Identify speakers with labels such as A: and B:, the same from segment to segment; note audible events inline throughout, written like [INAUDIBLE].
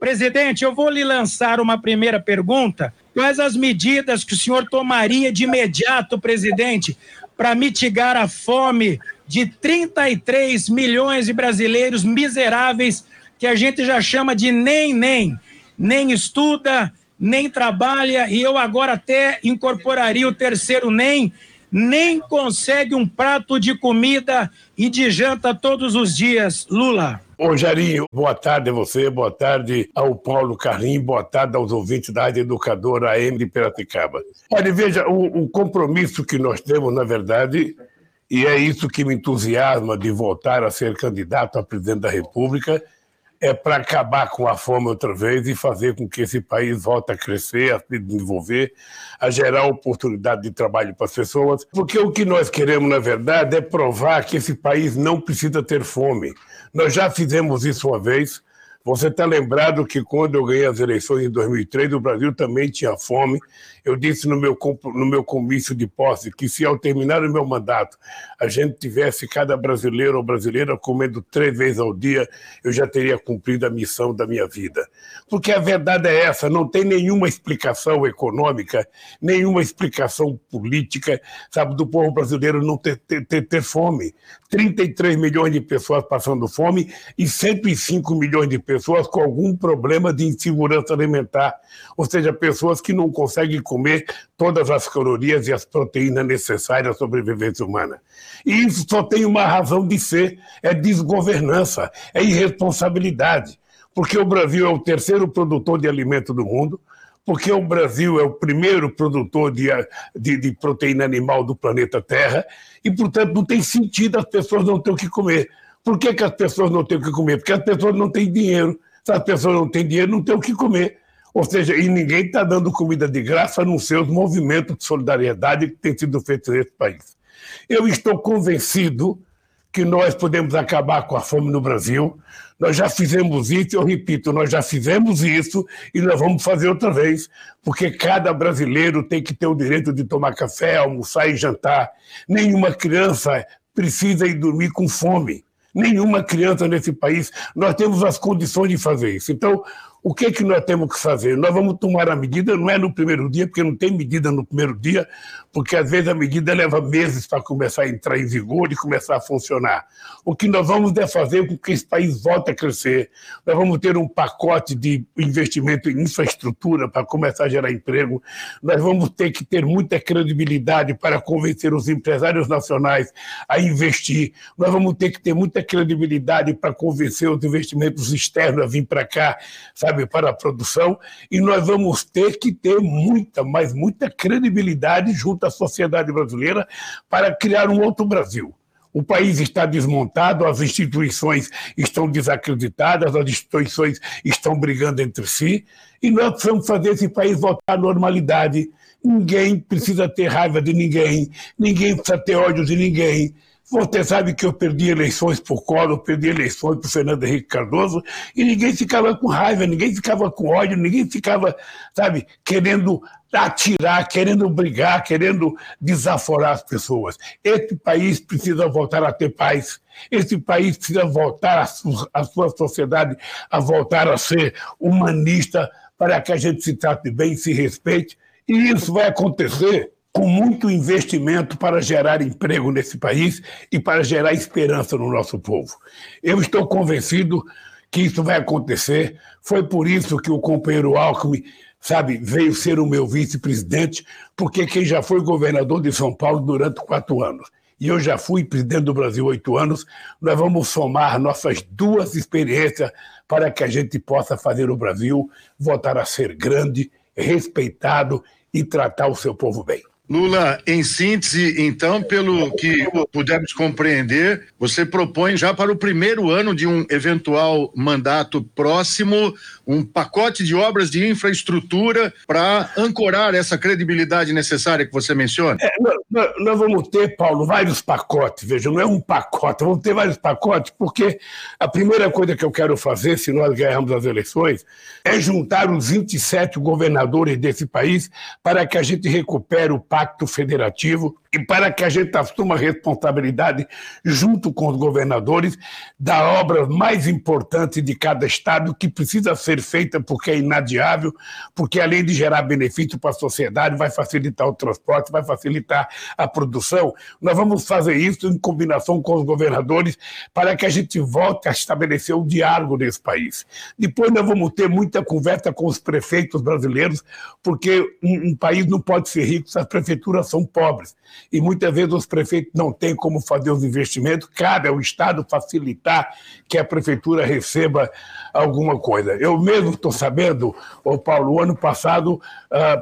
A: Presidente, eu vou lhe lançar uma primeira pergunta. Quais as medidas que o senhor tomaria de imediato, presidente, para mitigar a fome de 33 milhões de brasileiros miseráveis que a gente já chama de nem nem, nem estuda, nem trabalha e eu agora até incorporaria o terceiro nem, nem consegue um prato de comida e de janta todos os dias. Lula.
B: Ô, Jarinho, boa tarde a você, boa tarde ao Paulo Carlinhos, boa tarde aos ouvintes da Rádio Educadora AM de Piracicaba. Olha, veja, o, o compromisso que nós temos, na verdade, e é isso que me entusiasma de voltar a ser candidato a presidente da República, é para acabar com a fome outra vez e fazer com que esse país volte a crescer, a se desenvolver, a gerar oportunidade de trabalho para as pessoas. Porque o que nós queremos, na verdade, é provar que esse país não precisa ter fome. Nós já fizemos isso uma vez, você está lembrado que quando eu ganhei as eleições em 2003, o Brasil também tinha fome. Eu disse no meu, no meu comício de posse que se ao terminar o meu mandato a gente tivesse cada brasileiro ou brasileira comendo três vezes ao dia, eu já teria cumprido a missão da minha vida. Porque a verdade é essa: não tem nenhuma explicação econômica, nenhuma explicação política, sabe, do povo brasileiro não ter, ter, ter, ter fome. 33 milhões de pessoas passando fome e 105 milhões de pessoas com algum problema de insegurança alimentar, ou seja, pessoas que não conseguem comer todas as calorias e as proteínas necessárias à sobrevivência humana. E isso só tem uma razão de ser: é desgovernança, é irresponsabilidade. Porque o Brasil é o terceiro produtor de alimento do mundo, porque o Brasil é o primeiro produtor de, de, de, proteína animal do planeta Terra, e, portanto, não tem sentido as pessoas não terem o que comer. Por que, que as pessoas não têm o que comer? Porque as pessoas não têm dinheiro. Se as pessoas não têm dinheiro, não têm o que comer. Ou seja, e ninguém está dando comida de graça, a não ser os movimentos de solidariedade que têm sido feitos nesse país. Eu estou convencido que nós podemos acabar com a fome no Brasil. Nós já fizemos isso, eu repito, nós já fizemos isso e nós vamos fazer outra vez, porque cada brasileiro tem que ter o direito de tomar café, almoçar e jantar. Nenhuma criança precisa ir dormir com fome. Nenhuma criança nesse país, nós temos as condições de fazer isso. Então, o que, é que nós temos que fazer? Nós vamos tomar a medida, não é no primeiro dia, porque não tem medida no primeiro dia, porque às vezes a medida leva meses para começar a entrar em vigor e começar a funcionar. O que nós vamos é fazer com que esse país volte a crescer. Nós vamos ter um pacote de investimento em infraestrutura para começar a gerar emprego. Nós vamos ter que ter muita credibilidade para convencer os empresários nacionais a investir. Nós vamos ter que ter muita credibilidade para convencer os investimentos externos a vir para cá, sabe? Sabe, para a produção, e nós vamos ter que ter muita, mas muita credibilidade junto à sociedade brasileira para criar um outro Brasil. O país está desmontado, as instituições estão desacreditadas, as instituições estão brigando entre si, e nós precisamos fazer esse país voltar à normalidade. Ninguém precisa ter raiva de ninguém, ninguém precisa ter ódio de ninguém. Você sabe que eu perdi eleições por Collor, perdi eleições por Fernando Henrique Cardoso, e ninguém ficava com raiva, ninguém ficava com ódio, ninguém ficava, sabe, querendo atirar, querendo brigar, querendo desaforar as pessoas. Esse país precisa voltar a ter paz. Esse país precisa voltar a, sua, a sua sociedade a voltar a ser humanista para que a gente se trate bem, se respeite. E isso vai acontecer com muito investimento para gerar emprego nesse país e para gerar esperança no nosso povo. Eu estou convencido que isso vai acontecer. Foi por isso que o companheiro Alckmin, sabe, veio ser o meu vice-presidente, porque quem já foi governador de São Paulo durante quatro anos e eu já fui presidente do Brasil oito anos, nós vamos somar nossas duas experiências para que a gente possa fazer o Brasil voltar a ser grande, respeitado e tratar o seu povo bem.
C: Lula, em síntese, então, pelo que pudemos compreender, você propõe já para o primeiro ano de um eventual mandato próximo um pacote de obras de infraestrutura para ancorar essa credibilidade necessária que você menciona? É,
B: nós, nós, vamos ter, Paulo, vários pacotes, veja, não é um pacote, vamos ter vários pacotes, porque a primeira coisa que eu quero fazer, se nós ganharmos as eleições, é juntar os 27 governadores desse país para que a gente recupere o pacto federativo e para que a gente assuma responsabilidade, junto com os governadores, da obra mais importante de cada estado, que precisa ser feita porque é inadiável, porque além de gerar benefício para a sociedade, vai facilitar o transporte, vai facilitar a produção. Nós vamos fazer isso em combinação com os governadores para que a gente volte a estabelecer o diálogo nesse país. Depois nós vamos ter muita conversa com os prefeitos brasileiros, porque um, um país não pode ser rico se as prefeituras são pobres e muitas vezes os prefeitos não têm como fazer os investimentos, cabe ao Estado facilitar que a prefeitura receba alguma coisa. Eu mesmo estou sabendo, ô Paulo, ano passado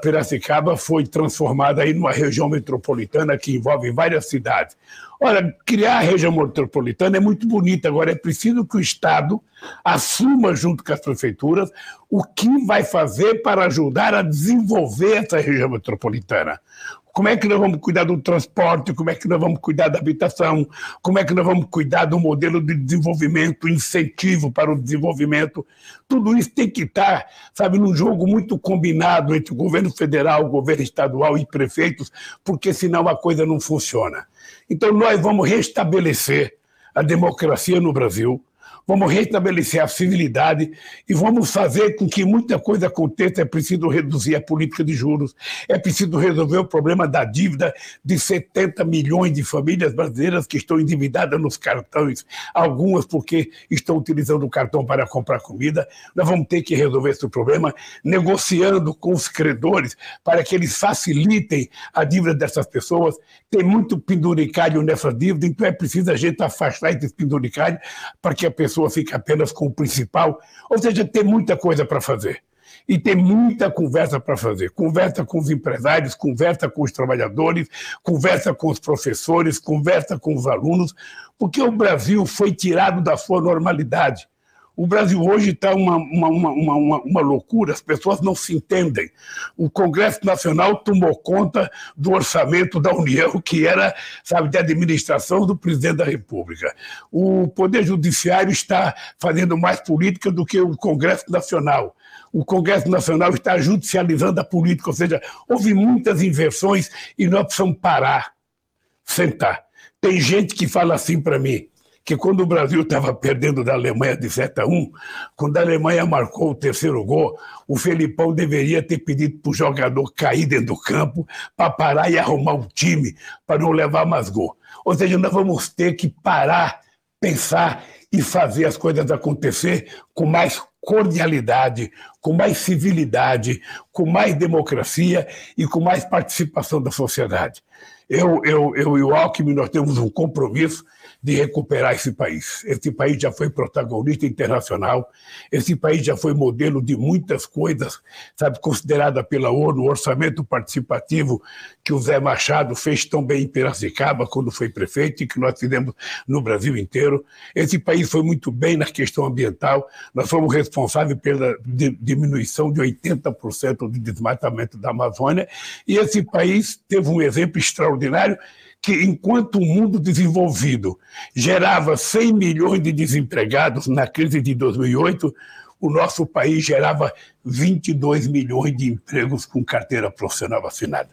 B: Piracicaba foi transformada aí numa região metropolitana que envolve várias cidades. Olha, criar a região metropolitana é muito bonita, agora é preciso que o Estado assuma, junto com as prefeituras, o que vai fazer para ajudar a desenvolver essa região metropolitana. Como é que nós vamos cuidar do transporte? Como é que nós vamos cuidar da habitação? Como é que nós vamos cuidar do modelo de desenvolvimento, incentivo para o desenvolvimento? Tudo isso tem que estar, sabe, num jogo muito combinado entre o governo federal, o governo estadual e prefeitos, porque senão a coisa não funciona. Então nós vamos restabelecer a democracia no Brasil, vamos restabelecer a civilidade e vamos fazer com que muita coisa aconteça. É preciso reduzir a política de juros, é preciso resolver o problema da dívida de 70 milhões de famílias brasileiras que estão endividadas nos cartões, algumas porque estão utilizando o cartão para comprar comida. Nós vamos ter que resolver esse problema negociando com os credores para que eles facilitem a dívida dessas pessoas. Tem muito penduricário nessa dívida, então é preciso a gente afastar esses penduricários para que a pessoa pessoa fica apenas com o principal. Ou seja, tem muita coisa para fazer. E tem muita conversa para fazer. Conversa com os empresários, conversa com os trabalhadores, conversa com os professores, conversa com os alunos, porque o Brasil foi tirado da sua normalidade. O Brasil hoje está uma, uma, uma, uma, uma loucura, as pessoas não se entendem. O Congresso Nacional tomou conta do orçamento da União, que era, sabe, de administração do presidente da República. O Poder Judiciário está fazendo mais política do que o Congresso Nacional. O Congresso Nacional está judicializando a política, ou seja, houve muitas inversões e nós precisamos parar, sentar. Tem gente que fala assim para mim: que quando o Brasil estava perdendo da Alemanha de 7 a 1, quando a Alemanha marcou o terceiro gol, o Felipão deveria ter pedido para o jogador cair dentro do campo para parar e arrumar o time para não levar mais gol. Ou seja, nós vamos ter que parar, pensar e fazer as coisas acontecer com mais cordialidade, com mais civilidade, com mais democracia e com mais participação da sociedade. Eu, eu, eu e o Alckmin, nós temos um compromisso de recuperar esse país. Esse país já foi protagonista internacional, esse país já foi modelo de muitas coisas, sabe, considerada pela ONU, o orçamento participativo que o Zé Machado fez tão bem em Piracicaba quando foi prefeito e que nós fizemos no Brasil inteiro. Esse país foi muito bem na questão ambiental, nós fomos responsáveis pela diminuição de 80% do desmatamento da Amazônia, e esse país teve um exemplo extraordinário que, enquanto o mundo desenvolvido gerava 100 milhões de desempregados na crise de 2008, o nosso país gerava 22 milhões de empregos com carteira profissional assinada.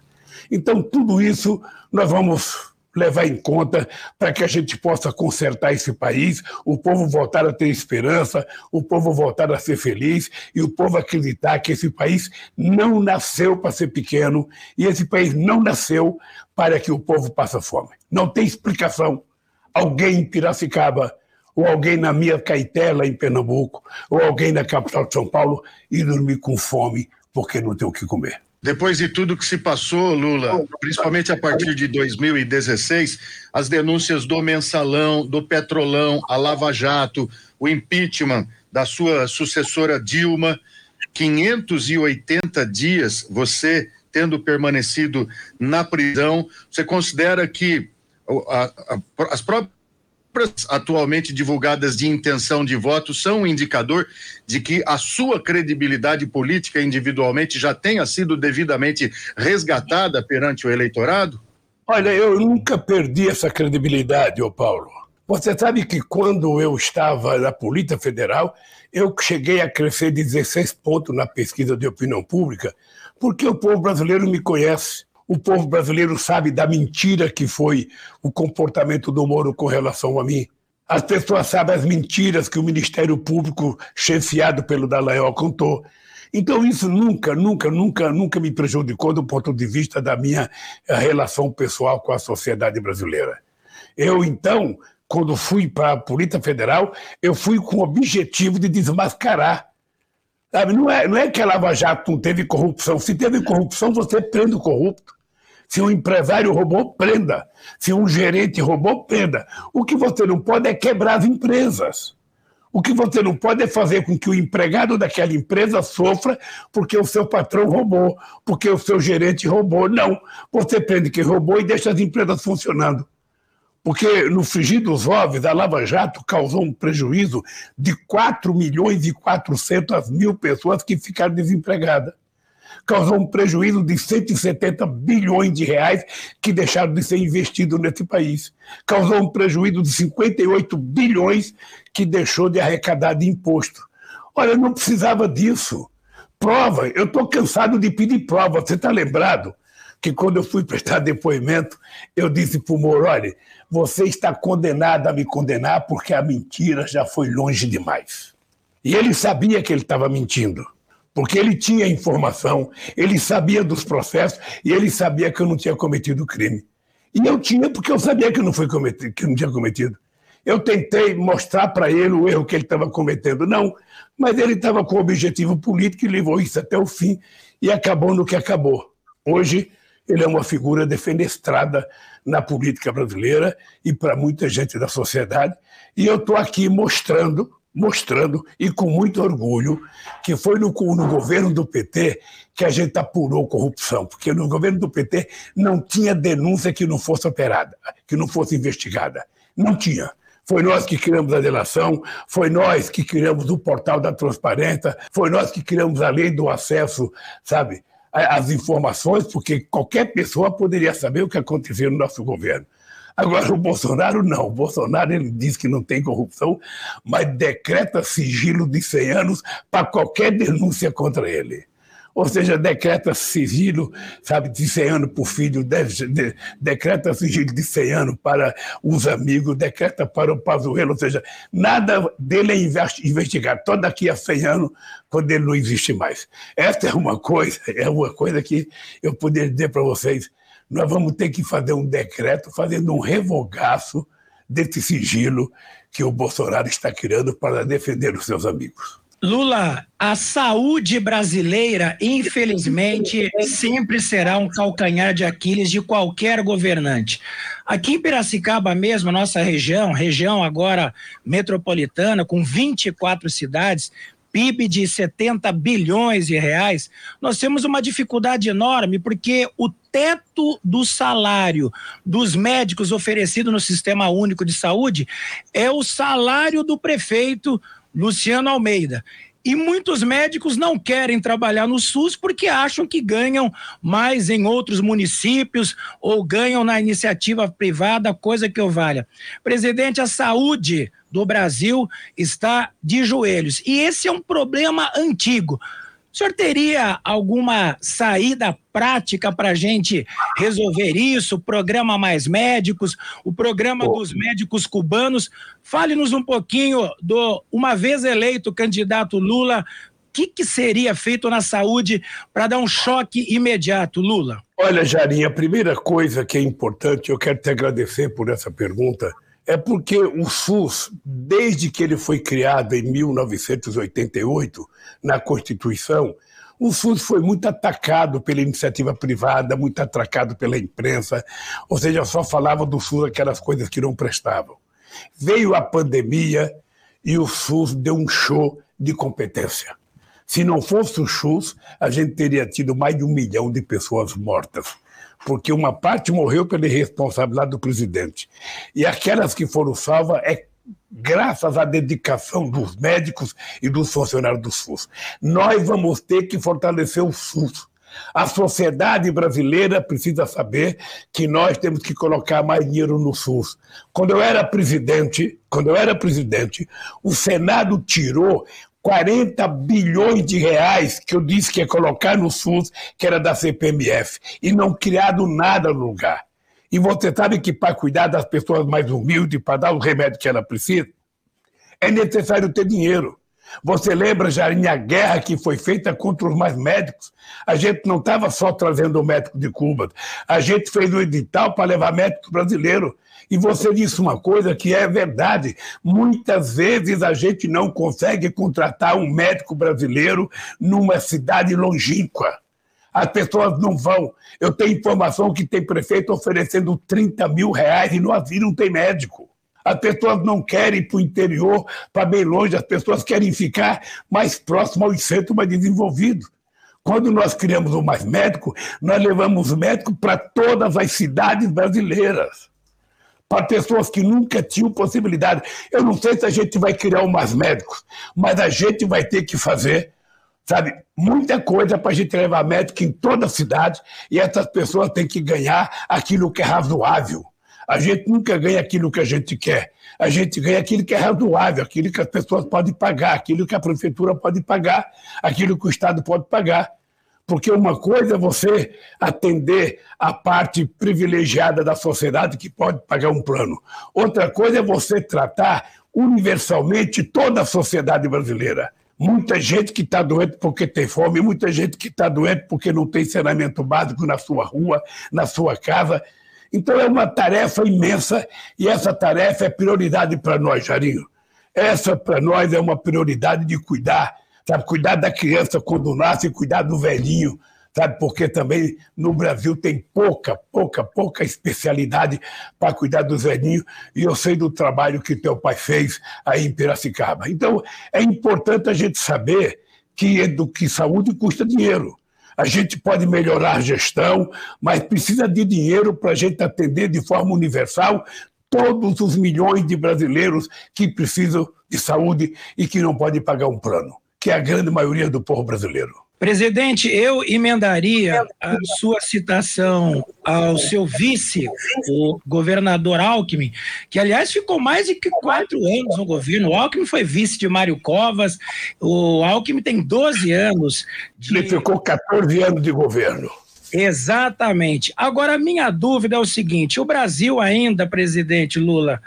B: Então, tudo isso nós vamos levar em conta para que a gente possa consertar esse país, o povo voltar a ter esperança, o povo voltar a ser feliz e o povo acreditar que esse país não nasceu para ser pequeno e esse país não nasceu para que o povo passe fome. Não tem explicação. Alguém em Piracicaba ou alguém na minha Caetela, em Pernambuco, ou alguém na capital de São Paulo, e dormir com fome porque não tem o que comer.
C: Depois de tudo que se passou, Lula, principalmente a partir de 2016, as denúncias do mensalão, do petrolão, a Lava Jato, o impeachment da sua sucessora Dilma, 580 dias você tendo permanecido na prisão, você considera que a, a, as próprias atualmente divulgadas de intenção de voto são um indicador de que a sua credibilidade política individualmente já tenha sido devidamente resgatada perante o eleitorado?
B: Olha, eu nunca perdi essa credibilidade, ô Paulo. Você sabe que quando eu estava na Polícia Federal, eu cheguei a crescer 16 pontos na pesquisa de opinião pública, porque o povo brasileiro me conhece. O povo brasileiro sabe da mentira que foi o comportamento do Moro com relação a mim. As pessoas sabem as mentiras que o Ministério Público, chefiado pelo Dallagnol, contou. Então, isso nunca, nunca, nunca, nunca me prejudicou do ponto de vista da minha eh, relação pessoal com a sociedade brasileira. Eu, então, quando fui para a Polícia Federal, eu fui com o objetivo de desmascarar. Sabe? Não, é, não é que a Lava Jato não teve corrupção. Se teve corrupção, você prende o corrupto. Se um empresário roubou, prenda. Se um gerente roubou, prenda. O que você não pode é quebrar as empresas. O que você não pode é fazer com que o empregado daquela empresa sofra porque o seu patrão roubou, porque o seu gerente roubou. Não. Você prende quem roubou e deixa as empresas funcionando. Porque no frigir dos ovos, a Lava Jato causou um prejuízo de 4 milhões e 400 mil pessoas que ficaram desempregadas causou um prejuízo de 170 bilhões de reais que deixaram de ser investidos nesse país. Causou um prejuízo de 58 bilhões que deixou de arrecadar de imposto. Olha, não precisava disso. Prova, eu estou cansado de pedir prova. Você está lembrado que quando eu fui prestar depoimento, eu disse para o Moro, olha, você está condenado a me condenar porque a mentira já foi longe demais. E ele sabia que ele estava mentindo porque ele tinha informação, ele sabia dos processos e ele sabia que eu não tinha cometido crime. E eu tinha porque eu sabia que não foi cometido, que não tinha cometido. Eu tentei mostrar para ele o erro que ele estava cometendo, não, mas ele estava com objetivo político e levou isso até o fim e acabou no que acabou. Hoje ele é uma figura defenestrada na política brasileira e para muita gente da sociedade, e eu estou aqui mostrando mostrando, e com muito orgulho, que foi no, no, governo do PT que a gente apurou corrupção, porque no governo do PT não tinha denúncia que não fosse operada, que não fosse investigada. Não tinha. Foi nós que criamos a delação, foi nós que criamos o portal da transparência, foi nós que criamos a lei do acesso, sabe, às informações, porque qualquer pessoa poderia saber o que aconteceu no nosso governo. Agora, o Bolsonaro não. O Bolsonaro ele diz que não tem corrupção, mas decreta sigilo de 100 anos para qualquer denúncia contra ele. Ou seja, decreta sigilo, sabe, de 100 anos para o filho, de, de, decreta sigilo de 100 anos para os amigos, decreta para o Pazuello, ou seja, nada dele é investigado, só daqui a 100 anos, quando ele não existe mais. Essa é uma coisa, é uma coisa que eu poderia dizer para vocês, nós vamos ter que fazer um decreto fazendo um revogaço desse sigilo que o Bolsonaro está criando para defender os seus amigos.
A: Lula, a saúde brasileira, infelizmente, sempre será um calcanhar de Aquiles de qualquer governante. Aqui em Piracicaba mesmo, nossa região, região agora metropolitana, com 24 cidades, PIB de 70 bilhões de reais, nós temos uma dificuldade enorme porque o teto do salário dos médicos oferecido no Sistema Único de Saúde é o salário do prefeito Luciano Almeida. E muitos médicos não querem trabalhar no SUS porque acham que ganham mais em outros municípios ou ganham na iniciativa privada, coisa que eu valha. Presidente, a saúde do Brasil está de joelhos. E esse é um problema antigo. O senhor teria alguma saída prática para a gente resolver isso? Programa Mais Médicos, o programa dos médicos cubanos. Fale-nos um pouquinho do, uma vez eleito candidato Lula, o que, que seria feito na saúde para dar um choque imediato, Lula?
B: Olha, Jarinha, a primeira coisa que é importante, eu quero te agradecer por essa pergunta é porque o SUS, desde que ele foi criado em 1988, na Constituição, o SUS foi muito atacado pela iniciativa privada, muito atacado pela imprensa, ou seja, só falava do SUS aquelas coisas que não prestavam. Veio a pandemia e o SUS deu um show de competência. Se não fosse o SUS, a gente teria tido mais de um milhão de pessoas mortas porque uma parte morreu pela irresponsabilidade do presidente. E aquelas que foram salvas é graças à dedicação dos médicos e dos funcionários do SUS. Nós vamos ter que fortalecer o SUS. A sociedade brasileira precisa saber que nós temos que colocar mais dinheiro no SUS. Quando eu era presidente, quando eu era presidente, o Senado tirou 40 bilhões de reais que eu disse que ia colocar no SUS, que era da CPMF, e não criado nada no lugar. E você sabe que para cuidar das pessoas mais humildes, para dar o remédio que ela precisa, é necessário ter dinheiro. Você lembra, Jarinha, a guerra que foi feita contra os mais médicos? A gente não estava só trazendo o médico de Cuba, a gente fez o edital para levar médico brasileiro. E você disse uma coisa que é verdade: muitas vezes a gente não consegue contratar um médico brasileiro numa cidade longínqua. As pessoas não vão. Eu tenho informação que tem prefeito oferecendo 30 mil reais e no Asilo não tem médico. As pessoas não querem ir para o interior, para bem longe, as pessoas querem ficar mais próximo aos centros mais desenvolvidos. Quando nós criamos o Mais Médico, nós levamos médico para todas as cidades brasileiras. Para pessoas que nunca tinham possibilidade. Eu não sei se a gente vai criar Mais Médicos, mas a gente vai ter que fazer, sabe, muita coisa para a gente levar médico em toda a cidade e essas pessoas têm que ganhar aquilo que é razoável. A gente nunca ganha aquilo que a gente quer. A gente ganha aquilo que é razoável, aquilo que as pessoas podem pagar, aquilo que a prefeitura pode pagar, aquilo que o Estado pode pagar. Porque uma coisa é você atender a parte privilegiada da sociedade que pode pagar um plano. Outra coisa é você tratar universalmente toda a sociedade brasileira. Muita gente que está doente porque tem fome, muita gente que está doente porque não tem saneamento básico na sua rua, na sua casa. Então é uma tarefa imensa e essa tarefa é prioridade para nós, Jarinho. Essa para nós é uma prioridade de cuidar, sabe? Cuidar da criança quando nasce, cuidar do velhinho, sabe? Porque também no Brasil tem pouca, pouca, pouca especialidade para cuidar dos velhinhos e eu sei do trabalho que teu pai fez aí em Piracicaba. Então é importante a gente saber que, do que saúde custa dinheiro. A gente pode melhorar a gestão, mas precisa de dinheiro para a gente atender de forma universal todos os milhões de brasileiros que precisam de saúde e que não podem pagar um plano, que é a grande maioria do povo brasileiro.
A: Presidente, eu emendaria a sua citação ao seu vice, o governador Alckmin, que aliás ficou mais de quatro anos no governo. O Alckmin foi vice de Mário Covas, o Alckmin tem 12 anos.
B: De... Ele ficou 14 anos de governo.
A: Exatamente. Agora, a minha dúvida é o seguinte: o Brasil ainda, presidente Lula,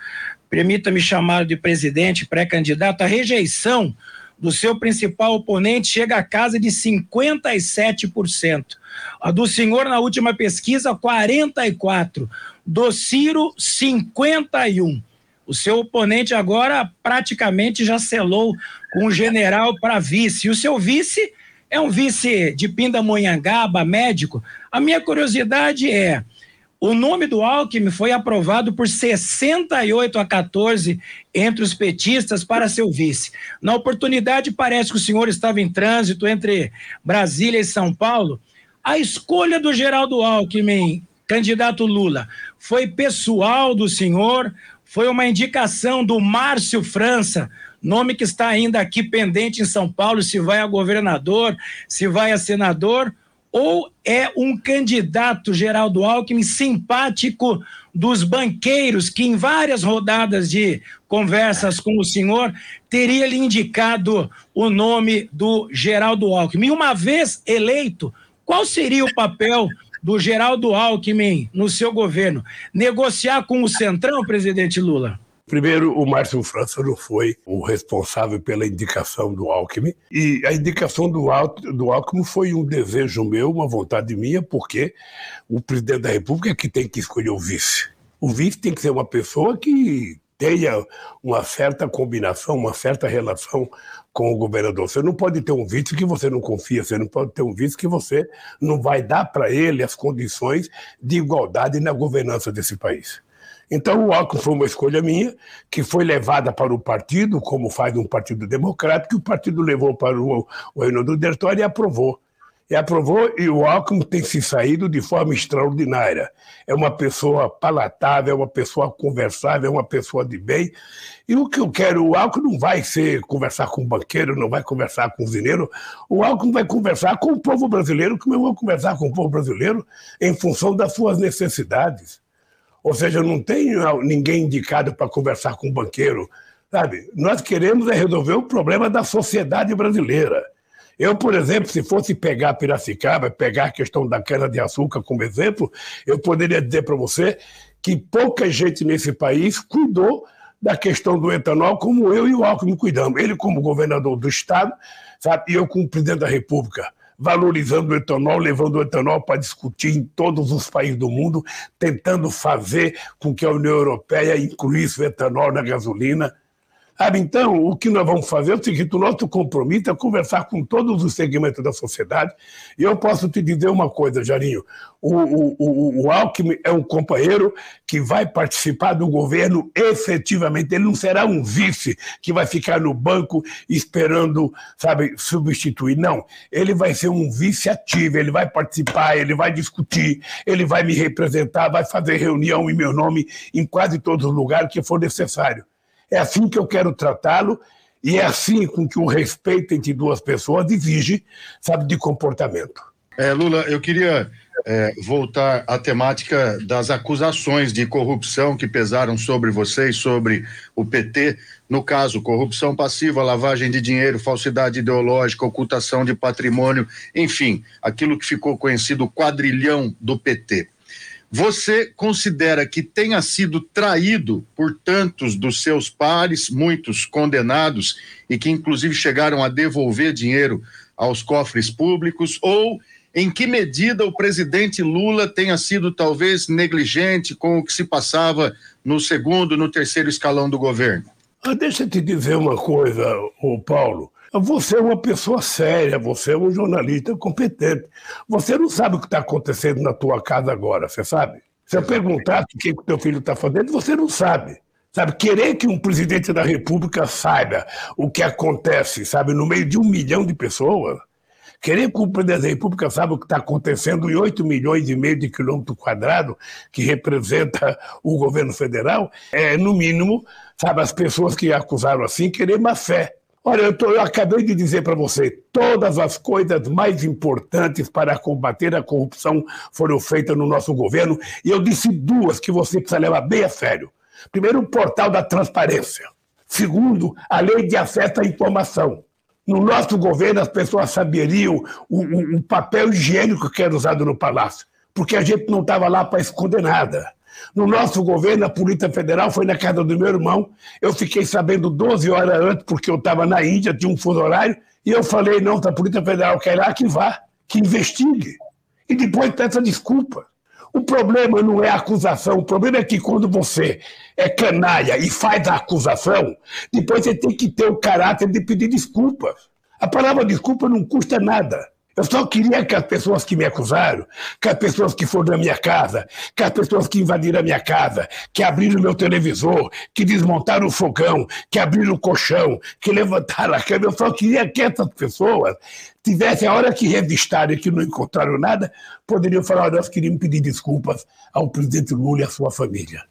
A: permita-me chamar de presidente pré-candidato, a rejeição do seu principal oponente chega a casa de 57%. A do senhor, na última pesquisa, 44%. Do Ciro, 51%. O seu oponente agora praticamente já selou com o general para vice. E o seu vice é um vice de Pindamonhangaba, médico. A minha curiosidade é o nome do Alckmin foi aprovado por 68 a 14 entre os petistas para seu vice. Na oportunidade, parece que o senhor estava em trânsito entre Brasília e São Paulo. A escolha do Geraldo Alckmin, candidato Lula, foi pessoal do senhor? Foi uma indicação do Márcio França, nome que está ainda aqui pendente em São Paulo, se vai a governador, se vai a senador? Ou é um candidato Geraldo Alckmin simpático dos banqueiros que em várias rodadas de conversas com o senhor teria lhe indicado o nome do Geraldo Alckmin. Uma vez eleito, qual seria o papel do Geraldo Alckmin no seu governo? Negociar com o Centrão, presidente Lula?
B: Primeiro, o Márcio França não foi o responsável pela indicação do Alckmin. E a indicação do, do Alckmin foi um desejo meu, uma vontade minha, porque o presidente da República é que tem que escolher o vice. O vice tem que ser uma pessoa que tenha uma certa combinação, uma certa relação com o governador. Você não pode ter um vice que você não confia, você não pode ter um vice que você não vai dar para ele as condições de igualdade na governança desse país. Então, o Alckmin foi uma escolha minha, que foi levada para o partido, como faz um partido democrático, o partido levou para o, o Reinaldo Dertório e aprovou. E aprovou, e o Alckmin tem se saído de forma extraordinária. É uma pessoa palatável, é uma pessoa conversável, é uma pessoa de bem. E o que eu quero, o Alckmin não vai ser conversar com o banqueiro, não vai conversar com o zineiro, o Alckmin vai conversar com o povo brasileiro, como eu vou conversar com o povo brasileiro, em função das suas necessidades. Ou seja, não tem ninguém indicado para conversar com o banqueiro, Sabe? Nós queremos é resolver o problema da sociedade brasileira. Eu, por exemplo, se fosse pegar Piracicaba, pegar a questão da cana-de-açúcar como exemplo, eu poderia dizer para você que pouca gente nesse país cuidou da questão do etanol como eu e o Alckmin cuidamos. Ele como governador do Estado, sabe? e eu como presidente da República valorizando o etanol, levando o etanol para discutir em todos os países do mundo, tentando fazer com que a União Europeia incluísse o etanol na gasolina. Sabe, então, o que nós vamos fazer é o seguinte: o nosso compromisso é conversar com todos os segmentos da sociedade. E eu posso te dizer uma coisa, Jarinho: o, o, o, o Alckmin é um companheiro que vai participar do governo efetivamente. Ele não será um vice que vai ficar no banco esperando, sabe, substituir. Não. Ele vai ser um vice ativo, ele vai participar, ele vai discutir, ele vai me representar, vai fazer reunião em meu nome em quase todos os lugares que for necessário. É assim que eu quero tratá-lo e é assim com que o respeito entre duas pessoas exige, sabe, de comportamento.
C: É, Lula, eu queria é, voltar à temática das acusações de corrupção que pesaram sobre você e sobre o PT. No caso, corrupção passiva, lavagem de dinheiro, falsidade ideológica, ocultação de patrimônio, enfim, aquilo que ficou conhecido quadrilhão do PT. Você considera que tenha sido traído por tantos dos seus pares, muitos condenados, e que inclusive chegaram a devolver dinheiro aos cofres públicos? Ou em que medida o presidente Lula tenha sido talvez negligente com o que se passava no segundo, no terceiro escalão do governo?
B: Ah, deixa eu te dizer uma coisa, o Paulo. Você é uma pessoa séria, você é um jornalista competente. Você não sabe o que está acontecendo na tua casa agora, você sabe? Se eu perguntar o que o teu filho está fazendo, você não sabe. Sabe, querer que um presidente da República saiba o que acontece, sabe, no meio de um milhão de pessoas, querer que o presidente da República saiba o que está acontecendo em 8 milhões e meio de quilômetros quadrados, que representa o governo federal, é, no mínimo, sabe, as pessoas que acusaram assim, querer má fé. Olha, eu, tô, eu acabei de dizer para você, todas as coisas mais importantes para combater a corrupção foram feitas no nosso governo, e eu disse duas que você precisa levar bem a sério. Primeiro, o portal da transparência. Segundo, a lei de acesso à informação. No nosso governo, as pessoas saberiam o, o, o papel higiênico que era usado no palácio, porque a gente não estava lá para esconder nada. No nosso governo, a Polícia Federal foi na casa do meu irmão. Eu fiquei sabendo 12 horas antes, porque eu estava na Índia, tinha um fuso horário, e eu falei: não, a Polícia Federal quer lá que vá, que investigue. E depois peça desculpa. O problema não é a acusação, o problema é que quando você é canalha e faz a acusação, depois você tem que ter o caráter de pedir desculpas. A palavra desculpa não custa nada. Eu só queria que as pessoas que me acusaram, que as pessoas que foram na minha casa, que as pessoas que invadiram a minha casa, que abriram o meu televisor, que desmontaram o fogão, que abriram o colchão, que levantaram a cama, eu só queria que essas pessoas tivessem, a hora que revistaram e que não encontraram nada, poderiam falar: nós queríamos pedir desculpas ao presidente Lula e à sua família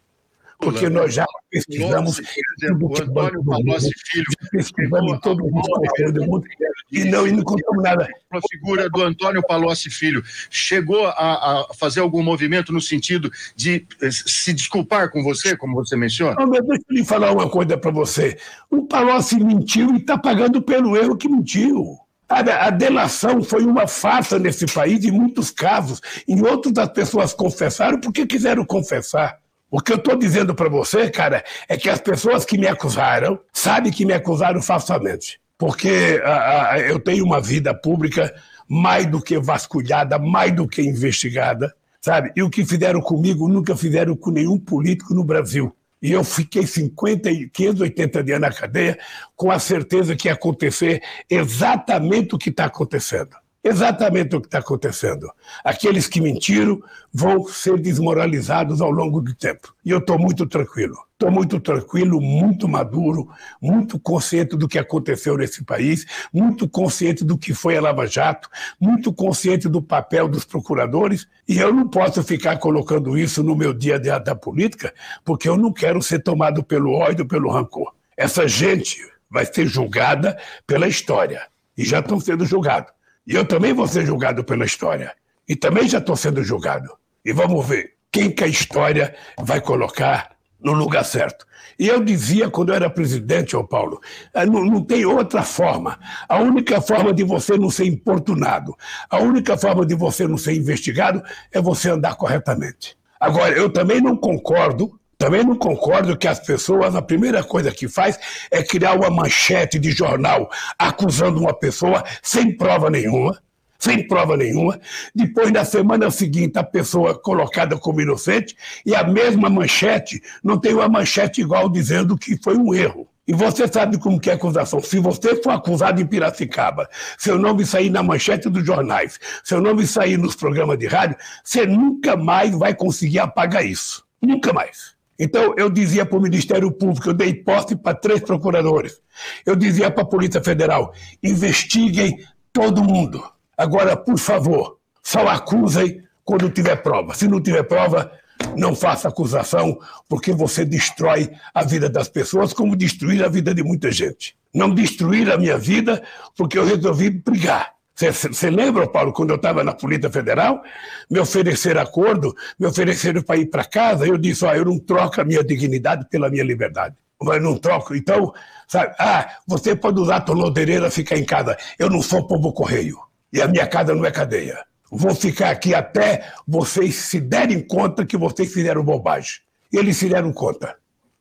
B: porque nós já pesquisamos
C: exemplo, o Antônio Palocci Filho
B: pesquisamos em todo o mundo e não, e não encontramos nada.
C: A figura do Antônio Palocci Filho chegou a, a, fazer algum movimento no sentido de eh, se desculpar com você, como você menciona?
B: Não, mas deixa eu lhe falar uma coisa para você. O Palocci mentiu e está pagando pelo erro que mentiu. A, delação foi uma farsa nesse país, em muitos casos. Em outros, as pessoas confessaram porque quiseram confessar. O que eu estou dizendo para você, cara, é que as pessoas que me acusaram sabem que me acusaram falsamente. Porque a, a, eu tenho uma vida pública mais do que vasculhada, mais do que investigada, sabe? E o que fizeram comigo nunca fizeram com nenhum político no Brasil. E eu fiquei 50, 580 dias na cadeia com a certeza que ia acontecer exatamente o que está acontecendo exatamente o que está acontecendo. Aqueles que mentiram vão ser desmoralizados ao longo do tempo. E eu estou muito tranquilo. Estou muito tranquilo, muito maduro, muito consciente do que aconteceu nesse país, muito consciente do que foi a Lava Jato, muito consciente do papel dos procuradores. E eu não posso ficar colocando isso no meu dia a dia da política, porque eu não quero ser tomado pelo ódio, pelo rancor. Essa gente vai ser julgada pela história. E já estão sendo julgados. E eu também vou ser julgado pela história. E também já estou sendo julgado. E vamos ver quem que a história vai colocar no lugar certo. E eu dizia quando eu era presidente, João Paulo, eh, não, não, tem outra forma. A única forma de você não ser importunado, a única forma de você não ser investigado é você andar corretamente. Agora, eu também não concordo, também não concordo que as pessoas, a primeira coisa que faz é criar uma manchete de jornal acusando uma pessoa sem prova nenhuma sem prova nenhuma. Depois, na semana seguinte, a pessoa colocada como inocente e a mesma manchete, não tem uma manchete igual dizendo que foi um erro. E você sabe como que é acusação. Se você for acusado em Piracicaba, seu nome sair na manchete dos jornais, seu nome sair nos programas de rádio, você nunca mais vai conseguir apagar isso. Nunca mais. Então, eu dizia para o Ministério Público, eu dei posse para três procuradores. Eu dizia para a Polícia Federal, investiguem todo mundo Agora, por favor, só acusem quando tiver prova. Se não tiver prova, não faça acusação, porque você destrói a vida das pessoas, como destruir a vida de muita gente. Não destruir a minha vida, porque eu resolvi brigar. Você lembra, Paulo, quando eu estava na Polícia Federal, me ofereceram acordo, me ofereceram para ir para casa, eu disse, ó, eu não troco a minha dignidade pela minha liberdade. Mas não troco. Então, sabe, ah, você pode usar a tornozeleira ficar em casa. Eu não sou povo correio e a minha casa não é cadeia. Vou ficar aqui até vocês se derem conta que vocês fizeram bobagem. E eles se deram conta.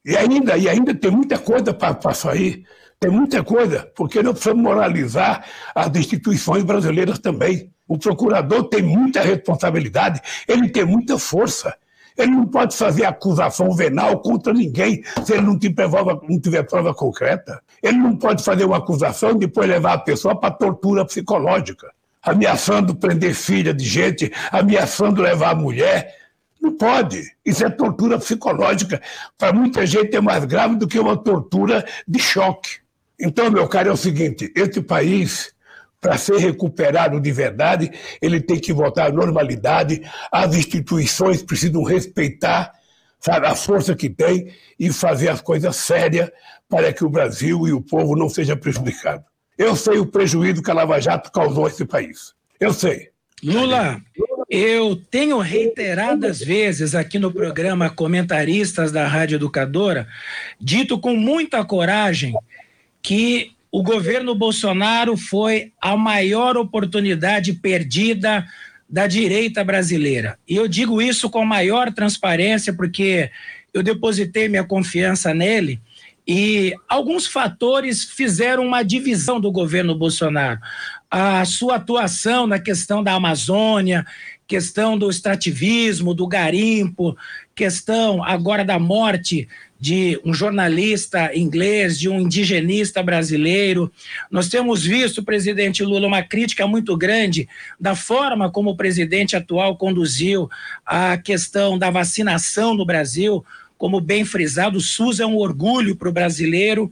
B: E ainda, e ainda tem muita coisa para sair. Tem muita coisa, porque nós precisamos moralizar as instituições brasileiras também. O procurador tem muita responsabilidade, ele tem muita força. Ele não pode fazer acusação venal contra ninguém se ele não tiver prova, não tiver prova concreta. Ele não pode fazer uma acusação e depois levar a pessoa para tortura psicológica ameaçando prender filha de gente, ameaçando levar a mulher. Não pode. Isso é tortura psicológica. Para muita gente é mais grave do que uma tortura de choque. Então, meu caro, é o seguinte: esse país, para ser recuperado de verdade, ele tem que voltar à normalidade, as instituições precisam respeitar sabe, a força que tem e fazer as coisas sérias para que o Brasil e o povo não sejam prejudicados. Eu sei o prejuízo que a Lava Jato causou a esse país. Eu sei.
A: Lula, eu tenho reiteradas vezes aqui no programa Comentaristas da Rádio Educadora dito com muita coragem que o governo Bolsonaro foi a maior oportunidade perdida da direita brasileira. E eu digo isso com maior transparência porque eu depositei minha confiança nele e alguns fatores fizeram uma divisão do governo Bolsonaro. A sua atuação na questão da Amazônia, questão do extrativismo, do garimpo, questão agora da morte de um jornalista inglês, de um indigenista brasileiro. Nós temos visto, presidente Lula, uma crítica muito grande da forma como o presidente atual conduziu a questão da vacinação no Brasil como bem frisado, o SUS é um orgulho para o brasileiro.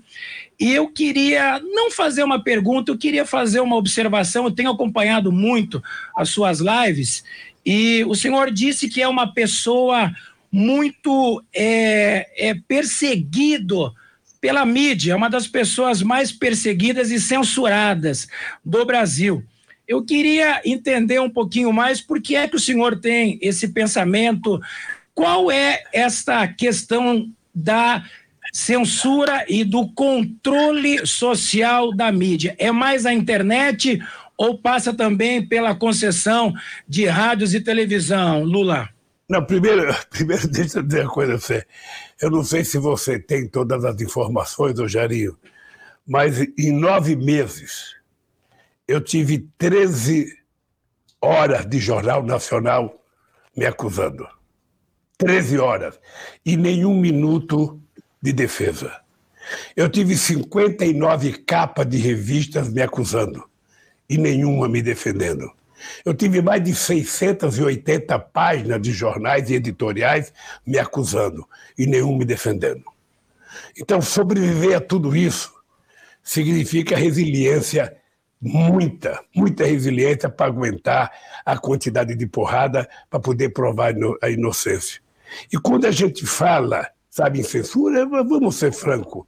A: E eu queria não fazer uma pergunta, eu queria fazer uma observação. Eu tenho acompanhado muito as suas lives e o senhor disse que é uma pessoa muito é, é perseguido pela mídia, é uma das pessoas mais perseguidas e censuradas do Brasil. Eu queria entender um pouquinho mais por que é que o senhor tem esse pensamento qual é esta questão da censura e do controle social da mídia? É mais a internet ou passa também pela concessão de rádios e televisão, Lula?
B: Não, primeiro, [LAUGHS] primeiro deixa eu dizer uma coisa a você. Eu não sei se você tem todas as informações, Jarinho, mas em nove meses eu tive 13 horas de Jornal Nacional me acusando. 13 horas e nenhum minuto de defesa. Eu tive 59 capas de revistas me acusando e nenhuma me defendendo. Eu tive mais de 680 páginas de jornais e editoriais me acusando e nenhum me defendendo. Então, sobreviver a tudo isso significa resiliência, muita, muita resiliência para aguentar a quantidade de porrada para poder provar a inocência. E quando a gente fala, sabe, em censura, vamos ser franco,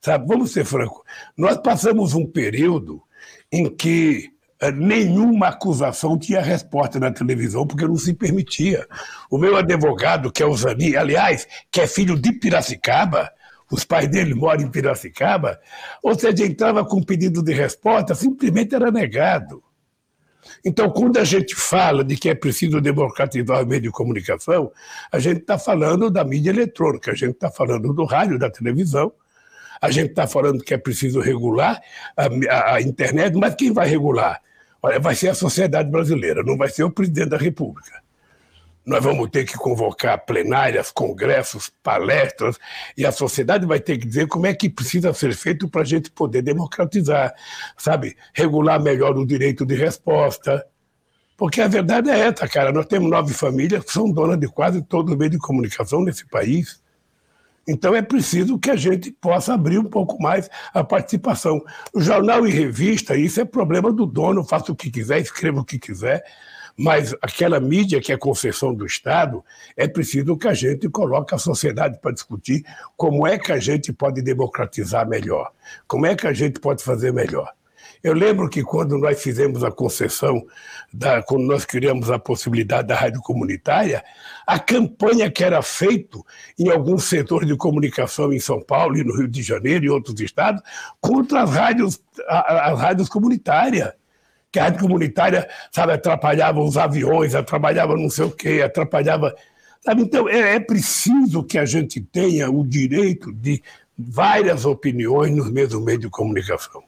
B: sabe, vamos ser franco. Nós passamos um período em que nenhuma acusação tinha resposta na televisão, porque não se permitia. O meu advogado, que é o Zani, aliás, que é filho de Piracicaba, os pais dele moram em Piracicaba, ou seja, entrava com pedido de resposta, simplesmente era negado. Então, quando a gente fala de que é preciso democratizar o meio de comunicação, a gente está falando da mídia eletrônica, a gente está falando do rádio, da televisão, a gente está falando que é preciso regular a, a, a, internet, mas quem vai regular? Olha, vai ser a sociedade brasileira, não vai ser o presidente da República. Nós vamos ter que convocar plenárias, congressos, palestras, e a sociedade vai ter que dizer como é que precisa ser feito para a gente poder democratizar, sabe? Regular melhor o direito de resposta. Porque a verdade é essa, cara. Nós temos nove famílias que são donas de quase todo o meio de comunicação nesse país. Então é preciso que a gente possa abrir um pouco mais a participação. O jornal e revista, isso é problema do dono, faça o que quiser, escreva o que quiser, mas aquela mídia que é concessão do Estado, é preciso que a gente coloque a sociedade para discutir como é que a gente pode democratizar melhor, como é que a gente pode fazer melhor. Eu lembro que quando nós fizemos a concessão, da, quando nós criamos a possibilidade da rádio comunitária, a campanha que era feita em alguns setores de comunicação em São Paulo e no Rio de Janeiro e outros estados contra as rádios, as rádios comunitárias. Que a rádio comunitária, sabe, atrapalhava os aviões, atrapalhava não sei o quê, atrapalhava. Sabe? Então, é, é preciso que a gente tenha o direito de várias opiniões nos mesmos meios de comunicação.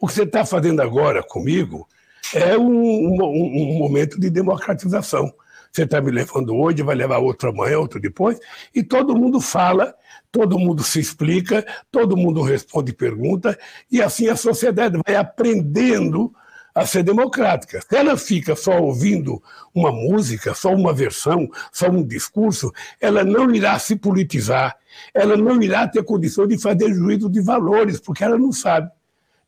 B: O que você está fazendo agora comigo é um, um, um momento de democratização. Você está me levando hoje, vai levar outro amanhã, outro depois, e todo mundo fala, todo mundo se explica, todo mundo responde pergunta, e assim a sociedade vai aprendendo a ser democrática. Se ela fica só ouvindo uma música, só uma versão, só um discurso, ela não irá se politizar, ela não irá ter condição de fazer juízo de valores, porque ela não sabe.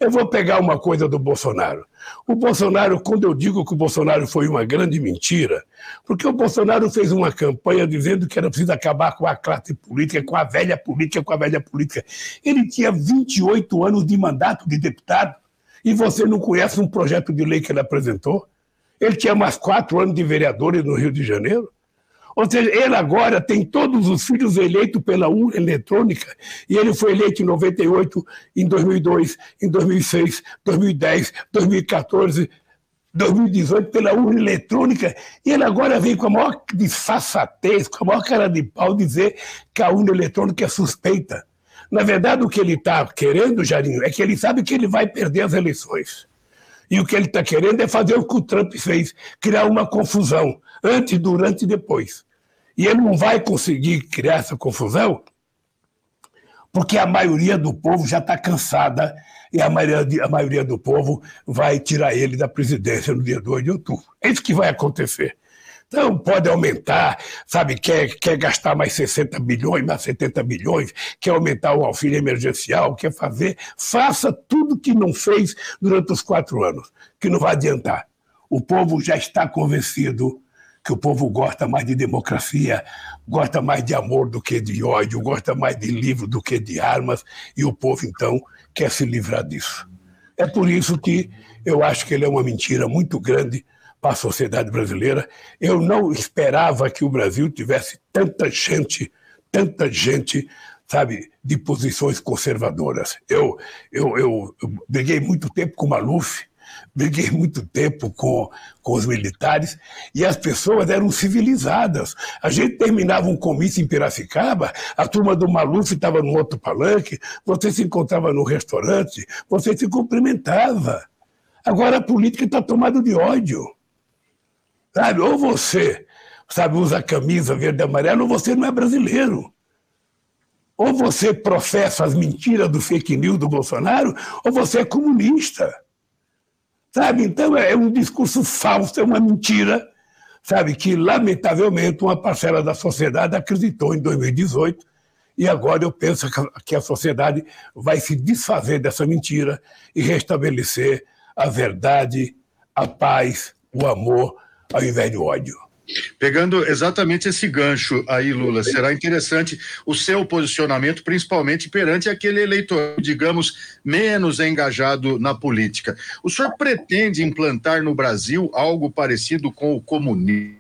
B: Eu vou pegar uma coisa do Bolsonaro. O Bolsonaro, quando eu digo que o Bolsonaro foi uma grande mentira, porque o Bolsonaro fez uma campanha dizendo que era preciso acabar com a classe política, com a velha política, com a velha política. Ele tinha 28 anos de mandato de deputado e você não conhece um projeto de lei que ele apresentou? Ele tinha mais quatro anos de vereadores no Rio de Janeiro. Ou seja, ele agora tem todos os filhos eleitos pela urna eletrônica, e ele foi eleito em 98, em 2002, em 2006, 2010, 2014, 2018 pela urna eletrônica, e ele agora vem com a maior disfarçatez, com a maior cara de pau dizer que a urna eletrônica é suspeita. Na verdade, o que ele está querendo, Jarinho, é que ele sabe que ele vai perder as eleições. E o que ele está querendo é fazer o que o Trump fez, criar uma confusão, antes, durante e depois. E ele não vai conseguir criar essa confusão porque a maioria do povo já está cansada e a maioria, a maioria do povo vai tirar ele da presidência no dia 2 de outubro. É isso que vai acontecer. Então, pode aumentar, sabe, quer, quer gastar mais 60 bilhões, mais 70 bilhões, quer aumentar o auxílio emergencial, quer fazer, faça tudo que não fez durante os quatro anos, que não vai adiantar. O povo já está convencido que o povo gosta mais de democracia, gosta mais de amor do que de ódio, gosta mais de livro do que de armas, e o povo, então, quer se livrar disso. É por isso que eu acho que ele é uma mentira muito grande para a sociedade brasileira. Eu não esperava que o Brasil tivesse tanta gente, tanta gente, sabe, de posições conservadoras. Eu, eu, eu, eu briguei muito tempo com o Maluf, briguei muito tempo com, com os militares e as pessoas eram civilizadas. A gente terminava um comício em Piracicaba, a turma do Maluf estava no outro palanque, você se encontrava no restaurante, você se cumprimentava. Agora a política está tomada de ódio. Sabe? Ou você, sabe, usa camisa verde e amarela, ou você não é brasileiro. Ou você professa as mentiras do fake news do Bolsonaro, ou você é comunista. Sabe? Então é um discurso falso, é uma mentira, sabe? Que, lamentavelmente, uma parcela da sociedade acreditou em 2018 e agora eu penso que a sociedade vai se desfazer dessa mentira e restabelecer a verdade, a paz, o amor ao invés do ódio.
C: Pegando exatamente esse gancho aí, Lula, será interessante o seu posicionamento, principalmente perante aquele eleitor, digamos, menos engajado na política. O senhor pretende implantar no Brasil algo parecido com o comunismo,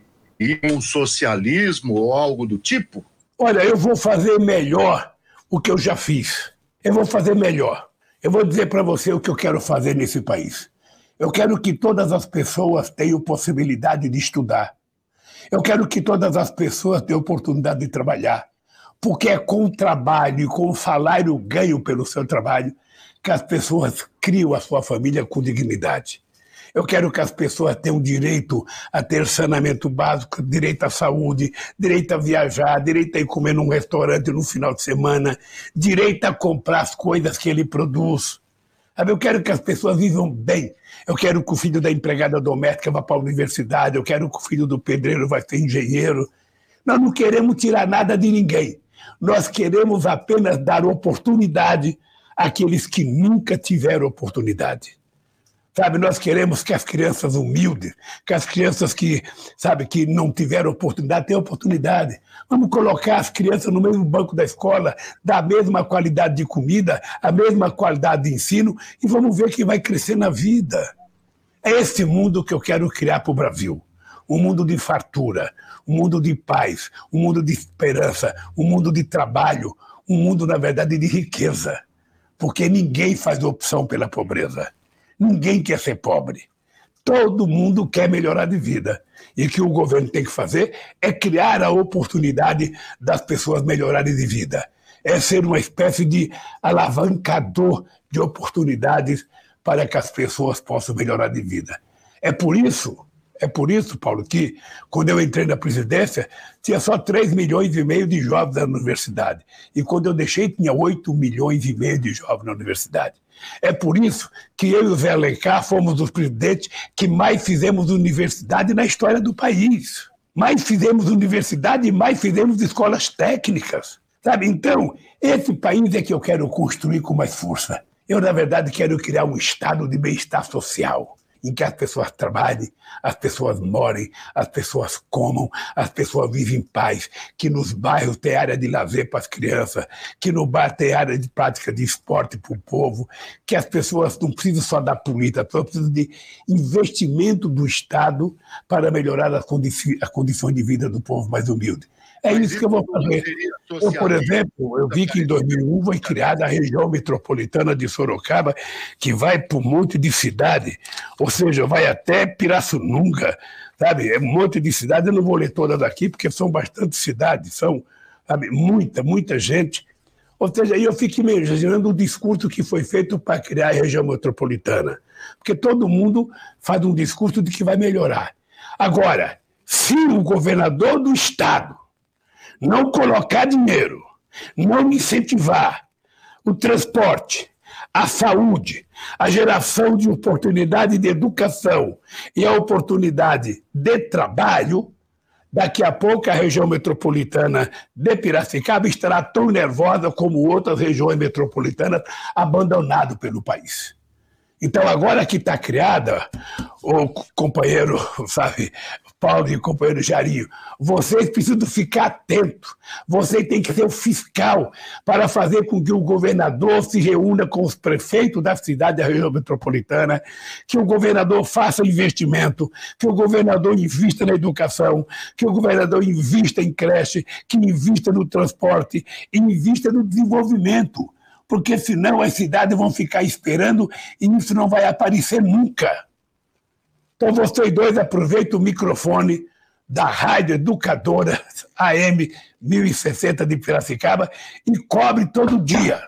C: um socialismo ou algo do tipo?
B: Olha, eu vou fazer melhor o que eu já fiz. Eu vou fazer melhor. Eu vou dizer para você o que eu quero fazer nesse país. Eu quero que todas as pessoas tenham possibilidade de estudar eu quero que todas as pessoas tenham oportunidade de trabalhar, porque é com o trabalho e com o salário ganho pelo seu trabalho que as pessoas criam a sua família com dignidade. Eu quero que as pessoas tenham direito a ter saneamento básico, direito à saúde, direito a viajar, direito a ir comer num restaurante no final de semana, direito a comprar as coisas que ele produz. Eu quero que as pessoas vivam bem. Eu quero que o filho da empregada doméstica vá para a universidade. Eu quero que o filho do pedreiro vá ser engenheiro. Nós não queremos tirar nada de ninguém. Nós queremos apenas dar oportunidade àqueles que nunca tiveram oportunidade. Sabe, nós queremos que as crianças humildes, que as crianças que, sabe, que não tiveram oportunidade, tenham oportunidade. Vamos colocar as crianças no mesmo banco da escola, da mesma qualidade de comida, a mesma qualidade de ensino, e vamos ver que vai crescer na vida. É esse mundo que eu quero criar para o Brasil. Um mundo de fartura, um mundo de paz, um mundo de esperança, um mundo de trabalho, um mundo, na verdade, de riqueza. Porque ninguém faz opção pela pobreza. Ninguém quer ser pobre. Todo mundo quer melhorar de vida. E o que o governo tem que fazer é criar a oportunidade das pessoas melhorarem de vida. É ser uma espécie de alavancador de oportunidades para que as pessoas possam melhorar de vida. É por isso, é por isso, Paulo, que quando eu entrei na presidência, tinha só 3 milhões e meio de jovens na universidade. E quando eu deixei, tinha 8 milhões e meio de jovens na universidade. É por isso que eu e o Zé Alencar fomos os presidentes que mais fizemos universidade na história do país. Mais fizemos universidade e mais fizemos escolas técnicas. Sabe? Então, esse país é que eu quero construir com mais força. Eu, na verdade, quero criar um estado de bem-estar social em que as pessoas trabalhem, as pessoas morem, as pessoas comam, as pessoas vivem em paz, que nos bairros tem área de lazer para as crianças, que no bar tem área de prática de esporte para o povo, que as pessoas não precisam só da política, as pessoas precisam de investimento do Estado para melhorar as, condições, as condições de vida do povo mais humilde. É isso que eu vou fazer. Eu, por exemplo, eu vi que em 2001 foi criada a região metropolitana de Sorocaba, que vai para um monte de cidade, ou seja, vai até Pirassununga, sabe? É um monte de cidade, eu não vou ler todas aqui, porque são bastante cidades, são, sabe, muita, muita gente. Ou seja, eu fico imaginando o discurso que foi feito para criar a região metropolitana. Porque todo mundo faz um discurso de que vai melhorar. Agora, se o governador do estado não colocar dinheiro, não incentivar o transporte, a saúde, a geração de oportunidade de educação e a oportunidade de trabalho, daqui a pouco a região metropolitana de Piracicaba estará tão nervosa como outras regiões metropolitanas abandonadas pelo país. Então, agora que está criada, o companheiro, sabe, Paulo e companheiro Jarinho, vocês precisam ficar atentos. Vocês têm que ser o fiscal para fazer com que o governador se reúna com os prefeitos da cidade da região metropolitana, que o governador faça investimento, que o governador invista na educação, que o governador invista em creche, que invista no transporte, invista no desenvolvimento porque senão as cidades vão ficar esperando e isso não vai aparecer nunca. Então vocês dois aproveitem o microfone da Rádio Educadora AM 1060 de Piracicaba e cobre todo dia.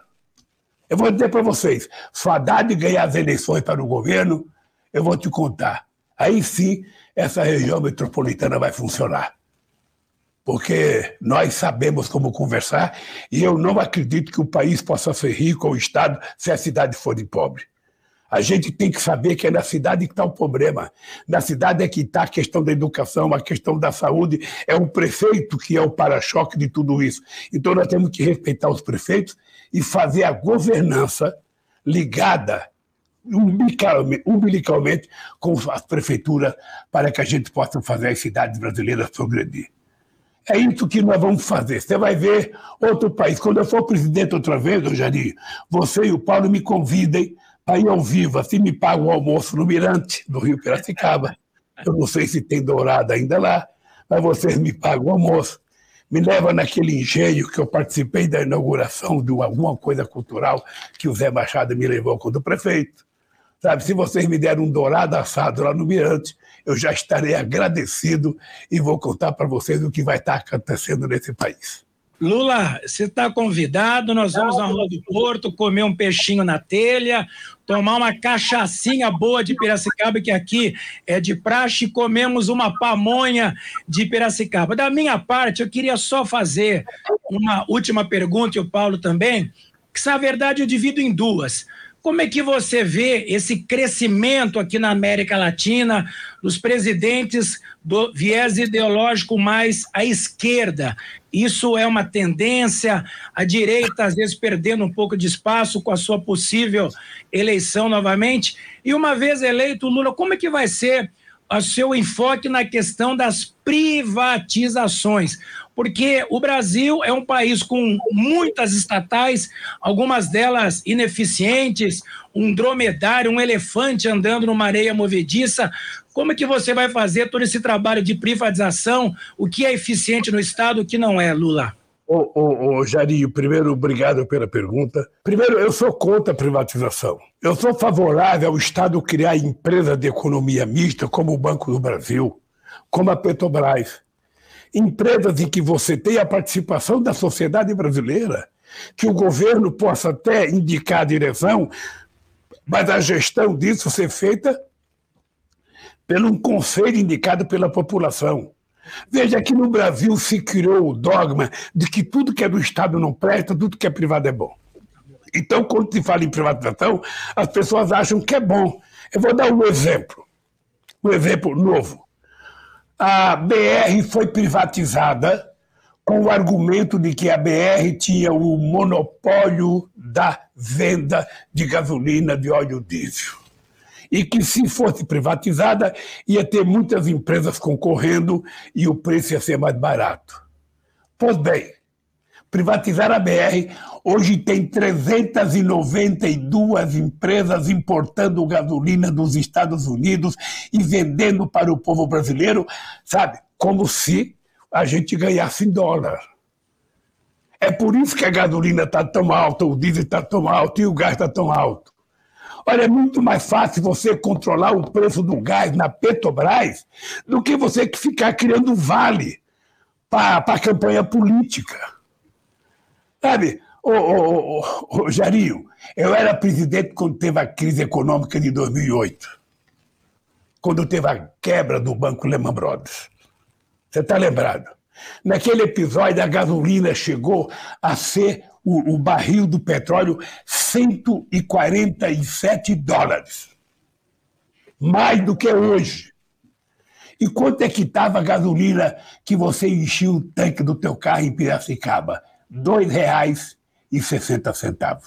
B: Eu vou dizer para vocês, se Haddad ganhar as eleições para o governo, eu vou te contar. Aí sim, essa região metropolitana vai funcionar porque nós sabemos como conversar e eu não acredito que o país possa ser rico ou o Estado se a cidade for de pobre. A gente tem que saber que é na cidade que está o problema. Na cidade é que está a questão da educação, a questão da saúde. É o prefeito que é o para-choque de tudo isso. Então nós temos que respeitar os prefeitos e fazer a governança ligada umbilicalmente com as prefeituras para que a gente possa fazer as cidades brasileiras progredir. É isso que nós vamos fazer. Você vai ver outro país. Quando eu for presidente outra vez, Jair, você e o Paulo me convidem ir ao vivo, assim me pagam o almoço no Mirante, do Rio Piracicaba. Eu não sei se tem dourada ainda lá, mas vocês me pagam o almoço. Me leva naquele engenho que eu participei da inauguração de alguma coisa cultural que o Zé Machado me levou quando prefeito. Sabe, se vocês me deram um dourado assado lá no Mirante, eu já estarei agradecido e vou contar para vocês o que vai estar acontecendo nesse país.
A: Lula, você está convidado, nós vamos na Rua do Porto comer um peixinho na telha, tomar uma cachaçinha boa de Piracicaba, que aqui é de praxe, e comemos uma pamonha de Piracicaba. Da minha parte, eu queria só fazer uma última pergunta, e o Paulo também, que na verdade eu divido em duas. Como é que você vê esse crescimento aqui na América Latina, dos presidentes do viés ideológico mais à esquerda? Isso é uma tendência, a direita às vezes perdendo um pouco de espaço com a sua possível eleição novamente. E uma vez eleito Lula, como é que vai ser o seu enfoque na questão das privatizações? Porque o Brasil é um país com muitas estatais, algumas delas ineficientes, um dromedário, um elefante andando numa areia movediça. Como é que você vai fazer todo esse trabalho de privatização? O que é eficiente no Estado, o que não é, Lula?
B: Ô, ô, ô, Jarinho, primeiro, obrigado pela pergunta. Primeiro, eu sou contra a privatização. Eu sou favorável ao Estado criar empresas de economia mista, como o Banco do Brasil, como a Petrobras empresas em que você tem a participação da sociedade brasileira, que o governo possa até indicar a direção, mas a gestão disso ser feita pelo um conselho indicado pela população. Veja que no Brasil se criou o dogma de que tudo que é do Estado não presta, tudo que é privado é bom. Então, quando se fala em privatização, as pessoas acham que é bom. Eu vou dar um exemplo, um exemplo novo a BR foi privatizada com o argumento de que a BR tinha o monopólio da venda de gasolina de óleo diesel. E que, se fosse privatizada, ia ter muitas empresas concorrendo e o preço ia ser mais barato. Pois bem, privatizar a BR, hoje tem 392 empresas importando gasolina dos Estados Unidos e vendendo para o povo brasileiro, sabe? Como se a gente ganhasse em dólar. É por isso que a gasolina está tão alta, o diesel está tão alto e o gás está tão alto. Olha, é muito mais fácil você controlar o preço do gás na Petrobras do que você ficar criando vale para a campanha política. Sabe, ô, ô, Jarinho, eu era presidente quando teve a crise econômica de 2008, quando teve a quebra do banco Lehman Brothers. Você está lembrado? Naquele episódio, a gasolina chegou a ser o, o barril do petróleo 147 dólares. Mais do que hoje. E quanto é que estava a gasolina que você enchia o tanque do teu carro em Piracicaba? R$ 2,60.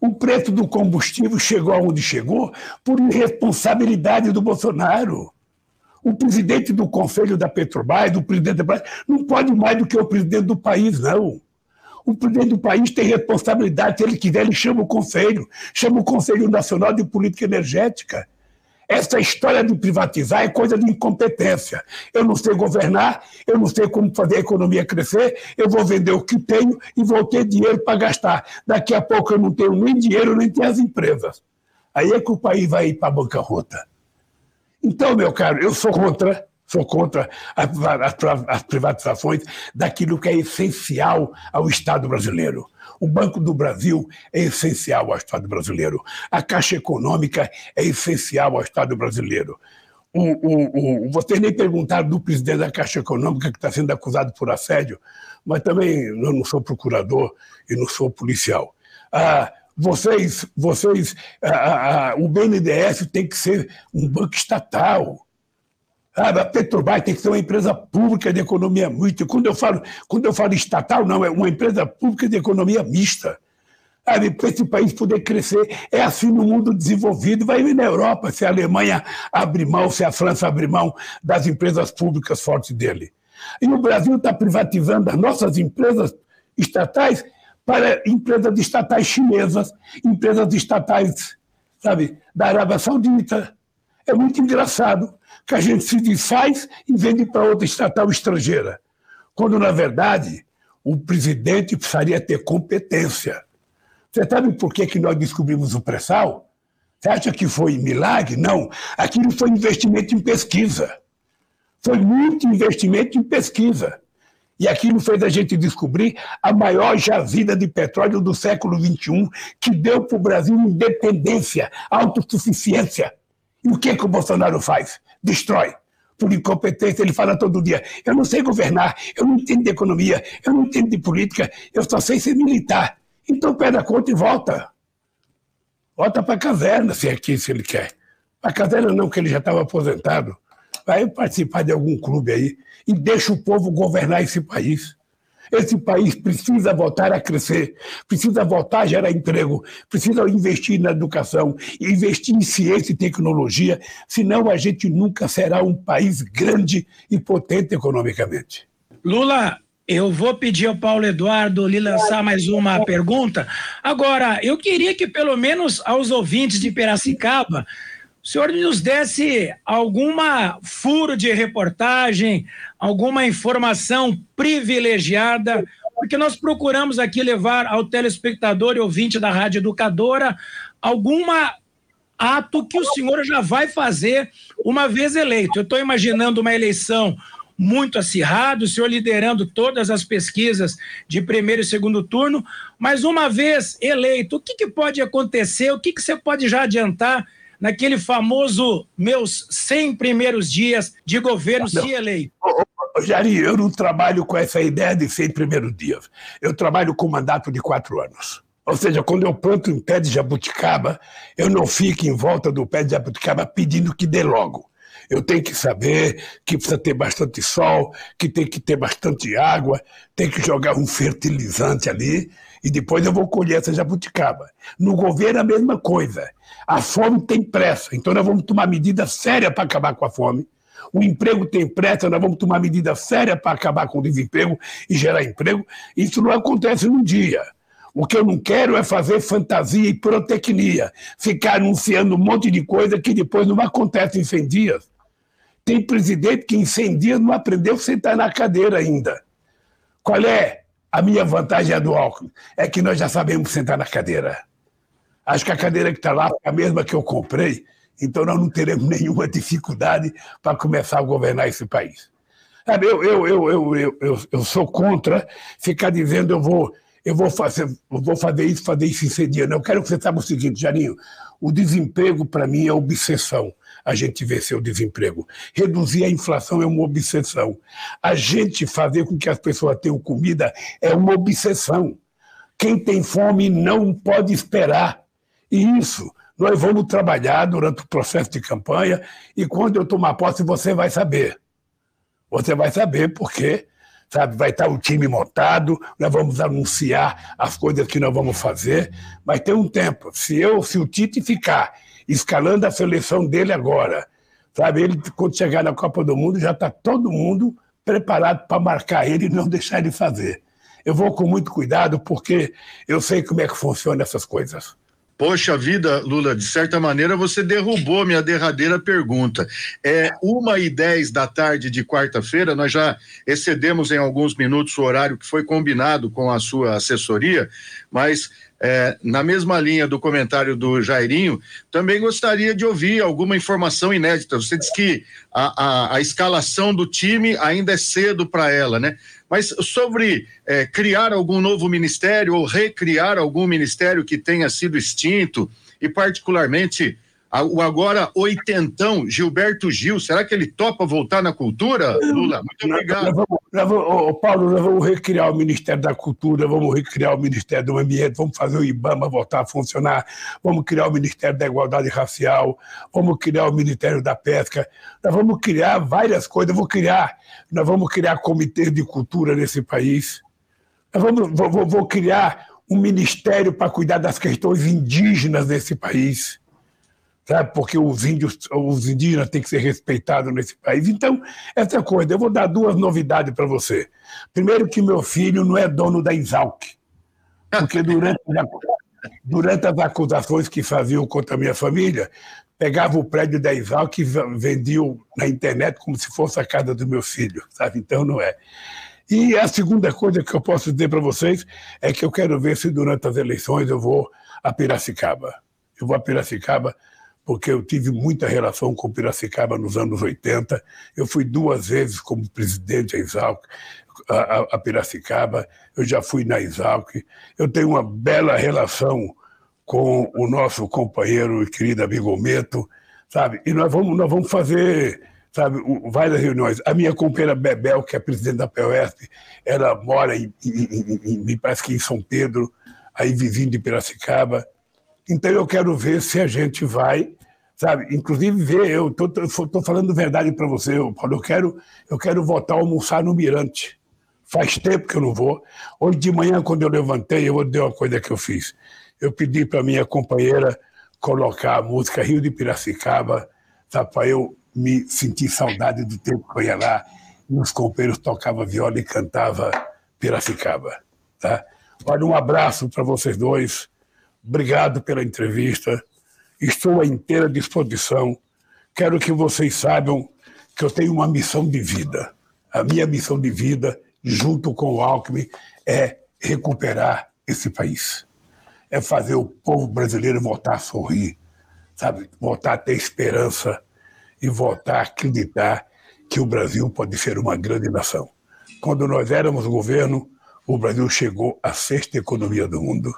B: O preço do combustível chegou aonde chegou por irresponsabilidade do Bolsonaro. O presidente do Conselho da Petrobras, do presidente da Petrobras, não pode mais do que o presidente do país, não. O presidente do país tem responsabilidade, se ele quiser, ele chama o Conselho, chama o Conselho Nacional de Política Energética. Essa história de privatizar é coisa de incompetência. Eu não sei governar, eu não sei como fazer a economia crescer, eu vou vender o que tenho e vou ter dinheiro para gastar. Daqui a pouco eu não tenho nem dinheiro, nem tenho as empresas. Aí é que o país vai ir para a bancarrota. Então, meu caro, eu sou contra, sou contra as, privatizações daquilo que é essencial ao Estado brasileiro. O Banco do Brasil é essencial ao Estado brasileiro. A Caixa Econômica é essencial ao Estado brasileiro. O, o, o, vocês nem perguntaram do presidente da Caixa Econômica que está sendo acusado por assédio, mas também eu não sou procurador e não sou policial. Ah, vocês, vocês, ah, ah, o BNDES tem que ser um banco estatal. Ah, a Petrobras tem que ser uma empresa pública de economia mista. Quando eu falo, quando eu falo estatal, não, é uma empresa pública de economia mista. para esse país poder crescer. É assim no mundo desenvolvido. Vai vir na Europa, se a Alemanha abrir mão, se a França abrir mão das empresas públicas fortes dele. E o Brasil está privatizando as nossas empresas estatais para empresas estatais chinesas, empresas estatais, sabe, da Arábia Saudita. É muito engraçado que a gente se desfaz e vende para outra estatal estrangeira, quando, na verdade, o presidente precisaria ter competência. Você sabe por que, que nós descobrimos o pré-sal? Você acha que foi milagre? Não. Aquilo foi investimento em pesquisa. Foi muito investimento em pesquisa. E aquilo fez a gente descobrir a maior jazida de petróleo do século XXI, que deu para o Brasil independência, autossuficiência. E o que, que o Bolsonaro faz? Destrói. Por incompetência, ele fala todo dia: eu não sei governar, eu não entendo de economia, eu não entendo de política, eu só sei ser militar. Então pede a conta e volta. Volta para a caverna, se é aqui, se ele quer. Para a caverna não, que ele já estava aposentado. Vai participar de algum clube aí e deixa o povo governar esse país. Esse país precisa voltar a crescer, precisa voltar a gerar emprego, precisa investir na educação, investir em ciência e tecnologia, senão a gente nunca será um país grande e potente economicamente.
A: Lula, eu vou pedir ao Paulo Eduardo lhe lançar mais uma pergunta. Agora, eu queria que pelo menos aos ouvintes de Piracicaba, o senhor nos desse alguma furo de reportagem, alguma informação privilegiada, porque nós procuramos aqui levar ao telespectador e ouvinte da Rádio Educadora alguma ato que o senhor já vai fazer uma vez eleito. Eu estou imaginando uma eleição muito acirrado, o senhor liderando todas as pesquisas de primeiro e segundo turno, mas uma vez eleito, o que, que pode acontecer? O que, que você pode já adiantar naquele famoso meus 100 primeiros dias de governo não. se eleito?
B: Jari, eu não trabalho com essa ideia de 100 primeiros dias. Eu trabalho com mandato de quatro anos. Ou seja, quando eu planto um pé de jabuticaba, eu não fico em volta do pé de jabuticaba pedindo que dê logo. Eu tenho que saber que precisa ter bastante sol, que tem que ter bastante água, tem que jogar um fertilizante ali e depois eu vou colher essa jabuticaba. No governo a mesma coisa. A fome tem pressa, então nós vamos tomar medida séria para acabar com a fome. O emprego tem pressa, nós vamos tomar medida séria para acabar com o desemprego e gerar emprego. Isso não acontece num dia. O que eu não quero é fazer fantasia e pirotecnia, ficar anunciando um monte de coisa que depois não acontece em 100 dias. Tem presidente que em 100 dias não aprendeu a sentar na cadeira ainda. Qual é a minha vantagem do álcool? É que nós já sabemos sentar na cadeira. Acho que a cadeira que está lá é a mesma que eu comprei, então nós não teremos [LAUGHS] nenhuma dificuldade para começar a governar esse país. Eu, eu, eu, eu, eu, eu, sou contra ficar dizendo eu vou, eu vou, fazer, eu vou fazer isso, fazer isso em 100 dias. Não, eu quero que você saiba o seguinte, Jarinho, o desemprego para mim é obsessão a gente vencer o desemprego. Reduzir a inflação é uma obsessão. A gente fazer com que as pessoas tenham comida é uma obsessão. Quem tem fome não pode esperar. E isso nós vamos trabalhar durante o processo de campanha e quando eu tomar posse você vai saber. Você vai saber porque sabe, vai estar o time montado, nós vamos anunciar as coisas que nós vamos fazer, mas tem um tempo. Se eu, se o Tite ficar escalando a seleção dele agora. Sabe, ele, quando chegar na Copa do Mundo, já está todo mundo preparado para marcar ele e não deixar ele fazer. Eu vou com muito cuidado, porque eu sei como é que funcionam essas coisas.
C: Poxa vida, Lula, de certa maneira você derrubou minha derradeira pergunta. É uma e dez da tarde de quarta-feira, nós já excedemos em alguns minutos o horário que foi combinado com a sua assessoria, mas é, na mesma linha do comentário do Jairinho, também gostaria de ouvir alguma informação inédita. Você disse que a, a, a escalação do time ainda é cedo para ela, né? Mas sobre é, criar algum novo ministério ou recriar algum ministério que tenha sido extinto, e particularmente o agora oitentão Gilberto Gil, será que ele topa voltar na cultura, Lula? Muito obrigado. Nós
B: vamos, nós vamos, oh, Paulo, nós vamos recriar o Ministério da Cultura, vamos recriar o Ministério do Ambiente, vamos fazer o IBAMA voltar a funcionar, vamos criar o Ministério da Igualdade Racial, vamos criar o Ministério da Pesca, nós vamos criar várias coisas, vou criar, nós vamos criar comitês de cultura nesse país, nós vamos, vou, vou criar um ministério para cuidar das questões indígenas desse país, sabe? Porque os índios, os indígenas têm que ser respeitados nesse país. Então, essa coisa, eu vou dar duas novidades para você. Primeiro, que meu filho não é dono da Exalc, porque durante, durante as acusações que faziam contra a minha família, pegava o prédio da Exalc e vendia na internet como se fosse a casa do meu filho, sabe? Então, não é. E a segunda coisa que eu posso dizer para vocês é que eu quero ver se durante as eleições eu vou a Piracicaba. Eu vou a Piracicaba porque eu tive muita relação com Piracicaba nos anos 80. Eu fui duas vezes como presidente da Exalc, a, a Piracicaba, eu já fui na Exalc. Eu tenho uma bela relação com o nosso companheiro e querido amigo Meto, sabe? E nós vamos, nós vamos fazer sabe, várias reuniões. A minha companheira Bebel, que é presidente da POSP, ela mora, em, em, em, me parece que em São Pedro, aí vizinho de Piracicaba. Então eu quero ver se a gente vai, sabe, inclusive ver, eu estou falando verdade para você, Paulo, eu quero, eu quero voltar a almoçar no Mirante. Faz tempo que eu não vou. Hoje de manhã, quando eu levantei, eu dizer uma coisa que eu fiz. Eu pedi para minha companheira colocar a música Rio de Piracicaba, sabe, para eu me senti saudade do tempo que eu ia lá e os companheiros tocavam viola e cantava Piracicaba. Tá? Olha, um abraço para vocês dois. Obrigado pela entrevista. Estou à inteira disposição. Quero que vocês saibam que eu tenho uma missão de vida. A minha missão de vida, junto com o Alckmin, é recuperar esse país. É fazer o povo brasileiro voltar a sorrir, sabe? Voltar a ter esperança e voltar a acreditar que o Brasil pode ser uma grande nação. Quando nós éramos governo, o Brasil chegou à sexta economia do mundo.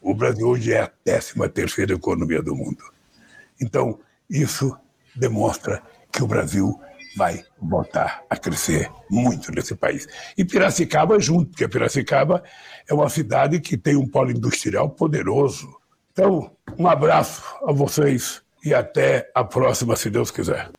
B: O Brasil hoje é a décima terceira economia do mundo. Então, isso demonstra que o Brasil vai voltar a crescer muito nesse país. E Piracicaba junto, porque Piracicaba é uma cidade que tem um polo industrial poderoso. Então, um abraço a vocês e até a próxima, se Deus quiser.